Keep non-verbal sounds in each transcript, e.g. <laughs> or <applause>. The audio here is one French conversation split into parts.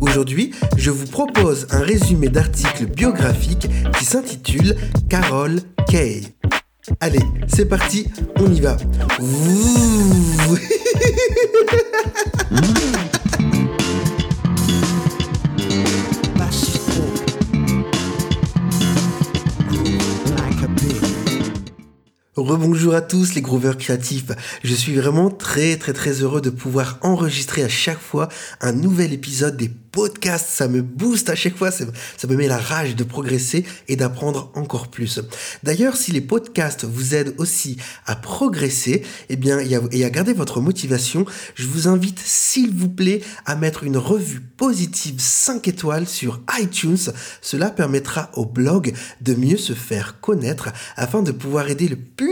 Aujourd'hui, je vous propose un résumé d'articles biographiques qui s'intitule Carol Kay. Allez, c'est parti, on y va. <laughs> Rebonjour à tous les grooveurs créatifs. Je suis vraiment très très très heureux de pouvoir enregistrer à chaque fois un nouvel épisode des podcasts. Ça me booste à chaque fois, ça, me met la rage de progresser et d'apprendre encore plus. D'ailleurs, si les podcasts vous aident aussi à progresser eh bien, et à garder votre motivation, je vous invite s'il vous plaît à mettre une revue positive 5 étoiles sur iTunes. Cela permettra au blog de mieux se faire connaître afin de pouvoir aider le plus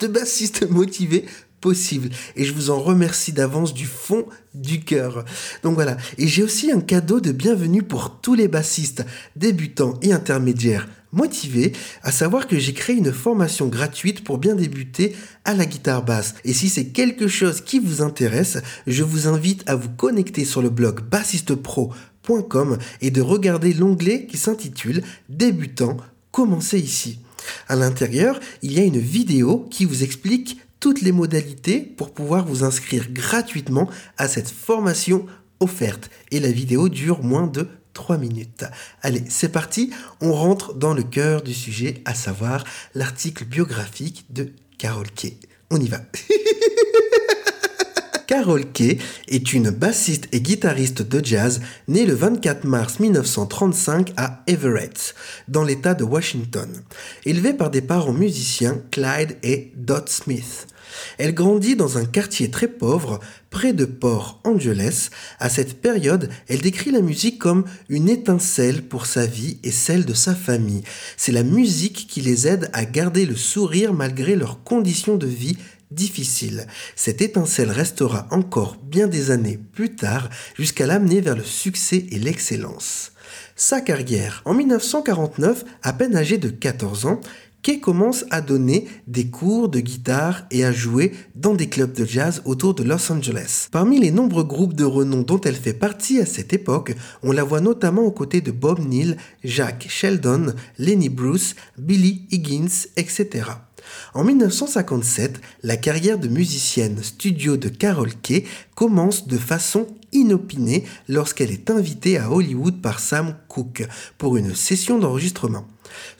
de bassistes motivés possible. Et je vous en remercie d'avance du fond du cœur. Donc voilà. Et j'ai aussi un cadeau de bienvenue pour tous les bassistes, débutants et intermédiaires motivés, à savoir que j'ai créé une formation gratuite pour bien débuter à la guitare basse. Et si c'est quelque chose qui vous intéresse, je vous invite à vous connecter sur le blog bassistepro.com et de regarder l'onglet qui s'intitule Débutant, commencez ici. À l'intérieur, il y a une vidéo qui vous explique toutes les modalités pour pouvoir vous inscrire gratuitement à cette formation offerte. Et la vidéo dure moins de 3 minutes. Allez, c'est parti, on rentre dans le cœur du sujet, à savoir l'article biographique de Carol Kay. On y va. <laughs> Carol Kay est une bassiste et guitariste de jazz née le 24 mars 1935 à Everett, dans l'État de Washington. Élevée par des parents musiciens, Clyde et Dot Smith. Elle grandit dans un quartier très pauvre, près de Port Angeles. À cette période, elle décrit la musique comme une étincelle pour sa vie et celle de sa famille. C'est la musique qui les aide à garder le sourire malgré leurs conditions de vie difficile. Cette étincelle restera encore bien des années plus tard jusqu'à l'amener vers le succès et l'excellence. Sa carrière. En 1949, à peine âgée de 14 ans, Kay commence à donner des cours de guitare et à jouer dans des clubs de jazz autour de Los Angeles. Parmi les nombreux groupes de renom dont elle fait partie à cette époque, on la voit notamment aux côtés de Bob Neal, Jack Sheldon, Lenny Bruce, Billy Higgins, etc. En 1957, la carrière de musicienne studio de Carol Kay commence de façon inopinée lorsqu'elle est invitée à Hollywood par Sam Cooke pour une session d'enregistrement.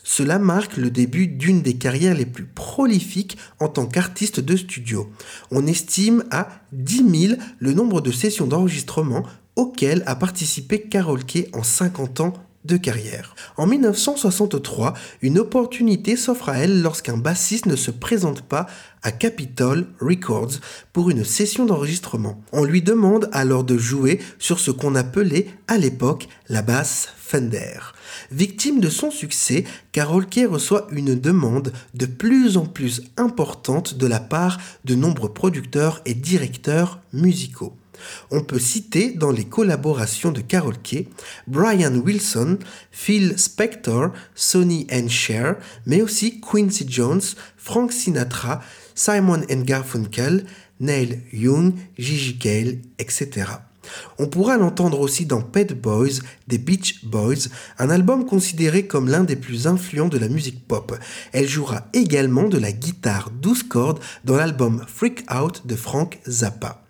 Cela marque le début d'une des carrières les plus prolifiques en tant qu'artiste de studio. On estime à 10 000 le nombre de sessions d'enregistrement auxquelles a participé Carol Kay en 50 ans carrière. En 1963, une opportunité s'offre à elle lorsqu'un bassiste ne se présente pas à Capitol Records pour une session d'enregistrement. On lui demande alors de jouer sur ce qu'on appelait à l'époque la basse Fender. Victime de son succès, Carol Kay reçoit une demande de plus en plus importante de la part de nombreux producteurs et directeurs musicaux. On peut citer dans les collaborations de Carol Kay Brian Wilson, Phil Spector, Sonny and Cher, mais aussi Quincy Jones, Frank Sinatra, Simon Garfunkel, Neil Young, Gigi Cale, etc. On pourra l'entendre aussi dans Pet Boys des Beach Boys, un album considéré comme l'un des plus influents de la musique pop. Elle jouera également de la guitare 12 cordes dans l'album Freak Out de Frank Zappa.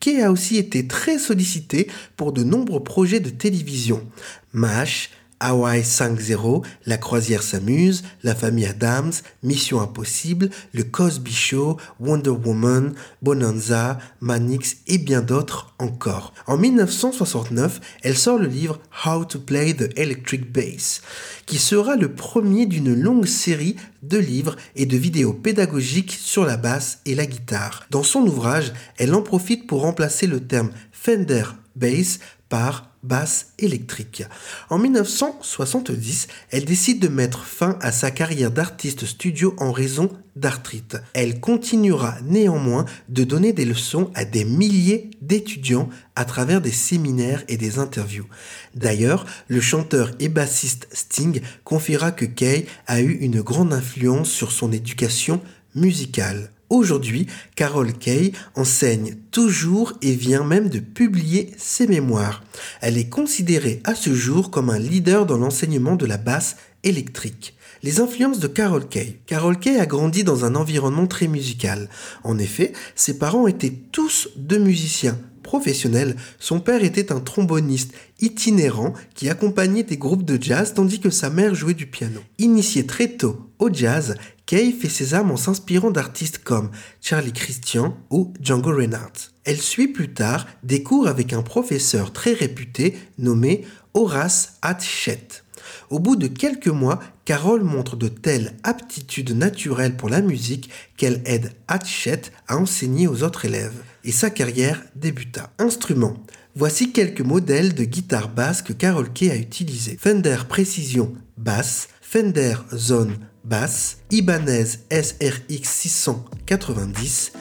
Kay a aussi été très sollicité pour de nombreux projets de télévision. MASH, Hawaii 5-0, La croisière s'amuse, La famille Adams, Mission impossible, Le Cosby Show, Wonder Woman, Bonanza, Manix et bien d'autres encore. En 1969, elle sort le livre How to Play the Electric Bass, qui sera le premier d'une longue série de livres et de vidéos pédagogiques sur la basse et la guitare. Dans son ouvrage, elle en profite pour remplacer le terme Fender Bass par basse électrique. En 1970, elle décide de mettre fin à sa carrière d'artiste studio en raison d'arthrite. Elle continuera néanmoins de donner des leçons à des milliers d'étudiants à travers des séminaires et des interviews. D'ailleurs, le chanteur et bassiste Sting confiera que Kay a eu une grande influence sur son éducation musicale. Aujourd'hui, Carol Kay enseigne toujours et vient même de publier ses mémoires. Elle est considérée à ce jour comme un leader dans l'enseignement de la basse électrique. Les influences de Carol Kay. Carol Kay a grandi dans un environnement très musical. En effet, ses parents étaient tous deux musiciens professionnels. Son père était un tromboniste itinérant qui accompagnait des groupes de jazz tandis que sa mère jouait du piano. Initiée très tôt au jazz, Kay fait ses armes en s'inspirant d'artistes comme Charlie Christian ou Django Reinhardt. Elle suit plus tard des cours avec un professeur très réputé nommé Horace Hatchett. Au bout de quelques mois, Carole montre de telles aptitudes naturelles pour la musique qu'elle aide Hatchett à enseigner aux autres élèves. Et sa carrière débuta. Instrument. Voici quelques modèles de guitare basse que Carole Kay a utilisés. Fender Precision basse, Fender Zone basse, Ibanez SRX 690,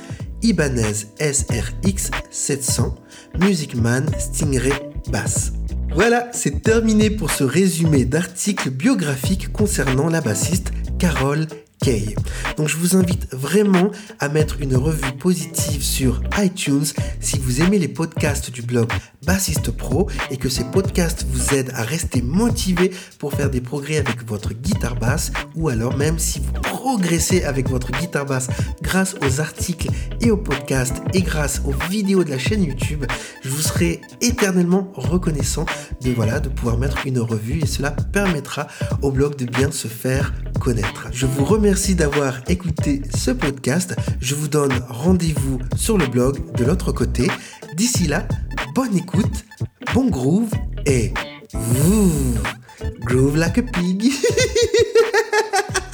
Ibanez SRX 700, Musicman Stingray basse. Voilà, c'est terminé pour ce résumé d'articles biographiques concernant la bassiste Carole Kay. Donc je vous invite vraiment à mettre une revue positive sur iTunes si vous aimez les podcasts du blog Bassiste Pro et que ces podcasts vous aident à rester motivé pour faire des progrès avec votre guitare basse ou alors même si vous progressez avec votre guitare basse grâce aux articles et aux podcasts et grâce aux vidéos de la chaîne YouTube, je vous serai éternellement reconnaissant de voilà de pouvoir mettre une revue et cela permettra au blog de bien se faire connaître. Je vous remercie d'avoir écouté ce podcast. Je vous donne rendez-vous sur le blog de l'autre côté. D'ici là, bonne écoute, bon groove et groove like a pig. <laughs>